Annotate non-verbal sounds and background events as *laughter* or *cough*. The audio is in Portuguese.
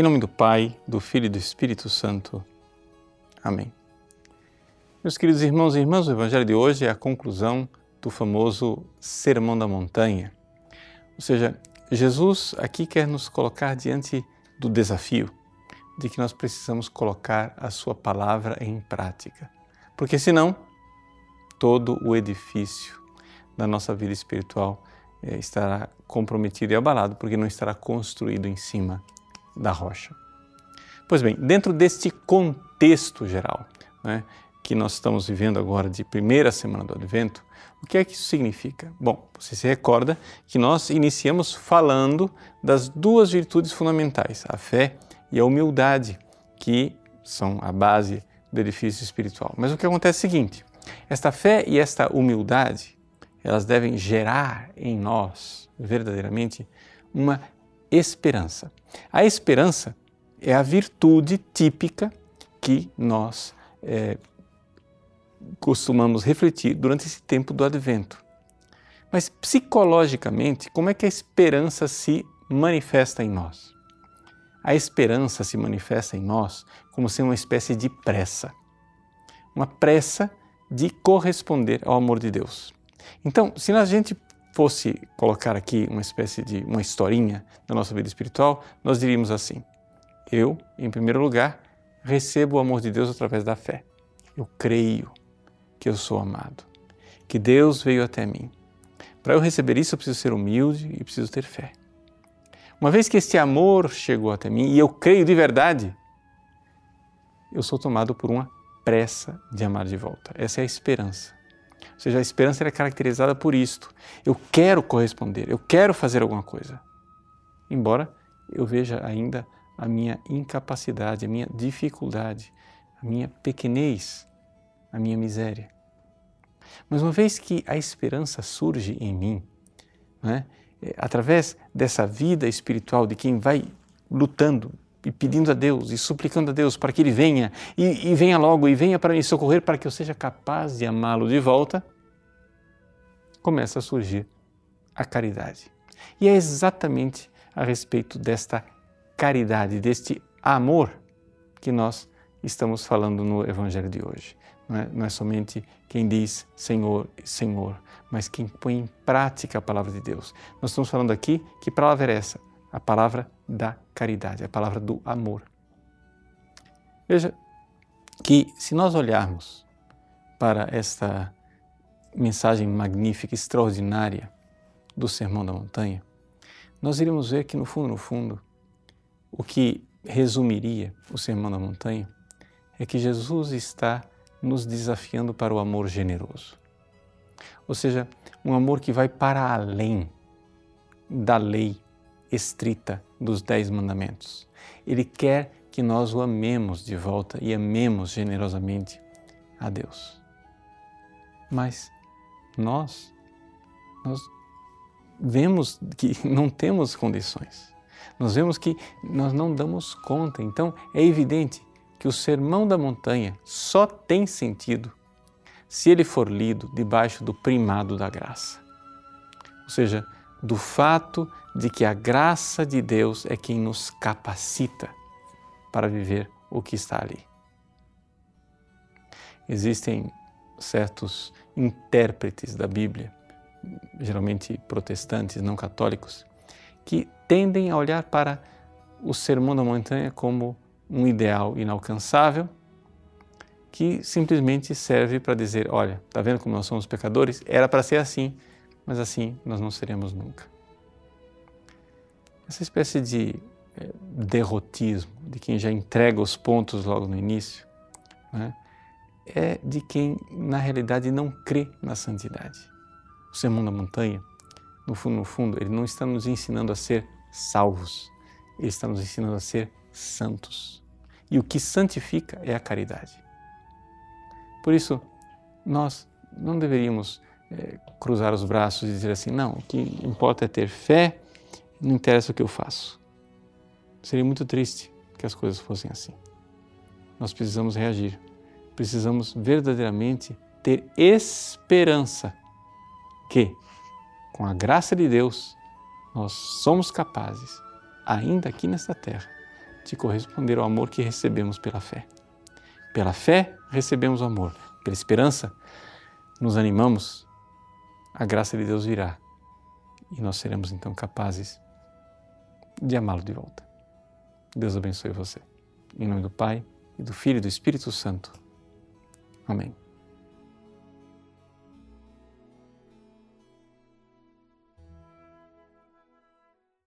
Em nome do Pai, do Filho e do Espírito Santo. Amém. Meus queridos irmãos e irmãs, o Evangelho de hoje é a conclusão do famoso Sermão da Montanha. Ou seja, Jesus aqui quer nos colocar diante do desafio de que nós precisamos colocar a Sua palavra em prática. Porque senão, todo o edifício da nossa vida espiritual eh, estará comprometido e abalado, porque não estará construído em cima da rocha. Pois bem, dentro deste contexto geral né, que nós estamos vivendo agora de primeira semana do Advento, o que é que isso significa? Bom, você se recorda que nós iniciamos falando das duas virtudes fundamentais, a fé e a humildade, que são a base do edifício espiritual. Mas o que acontece é o seguinte: esta fé e esta humildade, elas devem gerar em nós verdadeiramente uma esperança. A esperança é a virtude típica que nós é, costumamos refletir durante esse tempo do advento. Mas psicologicamente, como é que a esperança se manifesta em nós? A esperança se manifesta em nós como sendo uma espécie de pressa. Uma pressa de corresponder ao amor de Deus. Então, se a gente fosse colocar aqui uma espécie de uma historinha da nossa vida espiritual, nós diríamos assim: eu, em primeiro lugar, recebo o amor de Deus através da fé. Eu creio que eu sou amado, que Deus veio até mim. Para eu receber isso, eu preciso ser humilde e preciso ter fé. Uma vez que este amor chegou até mim e eu creio de verdade, eu sou tomado por uma pressa de amar de volta. Essa é a esperança. Ou seja, a esperança é caracterizada por isto. Eu quero corresponder, eu quero fazer alguma coisa. Embora eu veja ainda a minha incapacidade, a minha dificuldade, a minha pequenez, a minha miséria. Mas uma vez que a esperança surge em mim, né, através dessa vida espiritual de quem vai lutando e pedindo a Deus e suplicando a Deus para que Ele venha e, e venha logo e venha para me socorrer para que eu seja capaz de amá-lo de volta, começa a surgir a caridade. E é exatamente a respeito desta caridade, deste amor que nós estamos falando no Evangelho de hoje. Não é, não é somente quem diz Senhor, Senhor, mas quem põe em prática a palavra de Deus. Nós estamos falando aqui que palavra é essa? A palavra da caridade, a palavra do amor. Veja que se nós olharmos para esta mensagem magnífica, extraordinária do Sermão da Montanha, nós iremos ver que no fundo, no fundo, o que resumiria o Sermão da Montanha é que Jesus está nos desafiando para o amor generoso. Ou seja, um amor que vai para além da lei estrita dos Dez Mandamentos. Ele quer que nós o amemos de volta e amemos generosamente a Deus. Mas nós, nós vemos que *laughs* não temos condições. Nós vemos que nós não damos conta. Então é evidente que o Sermão da Montanha só tem sentido se ele for lido debaixo do primado da graça. Ou seja, do fato de que a graça de Deus é quem nos capacita para viver o que está ali. Existem certos intérpretes da Bíblia, geralmente protestantes, não católicos, que tendem a olhar para o Sermão da Montanha como um ideal inalcançável que simplesmente serve para dizer: olha, está vendo como nós somos pecadores? Era para ser assim, mas assim nós não seremos nunca. Essa espécie de é, derrotismo, de quem já entrega os pontos logo no início, né, é de quem na realidade não crê na santidade. O Sermão da Montanha, no fundo, no fundo, ele não está nos ensinando a ser salvos, ele está nos ensinando a ser santos. E o que santifica é a caridade. Por isso, nós não deveríamos é, cruzar os braços e dizer assim: não, o que importa é ter fé, não interessa o que eu faço. Seria muito triste que as coisas fossem assim. Nós precisamos reagir, precisamos verdadeiramente ter esperança que, com a graça de Deus, nós somos capazes, ainda aqui nesta terra, de corresponder ao amor que recebemos pela fé. Pela fé recebemos o amor, pela esperança nos animamos, a graça de Deus virá e nós seremos então capazes de amá-lo de volta. Deus abençoe você. Em nome do Pai, e do Filho e do Espírito Santo. Amém.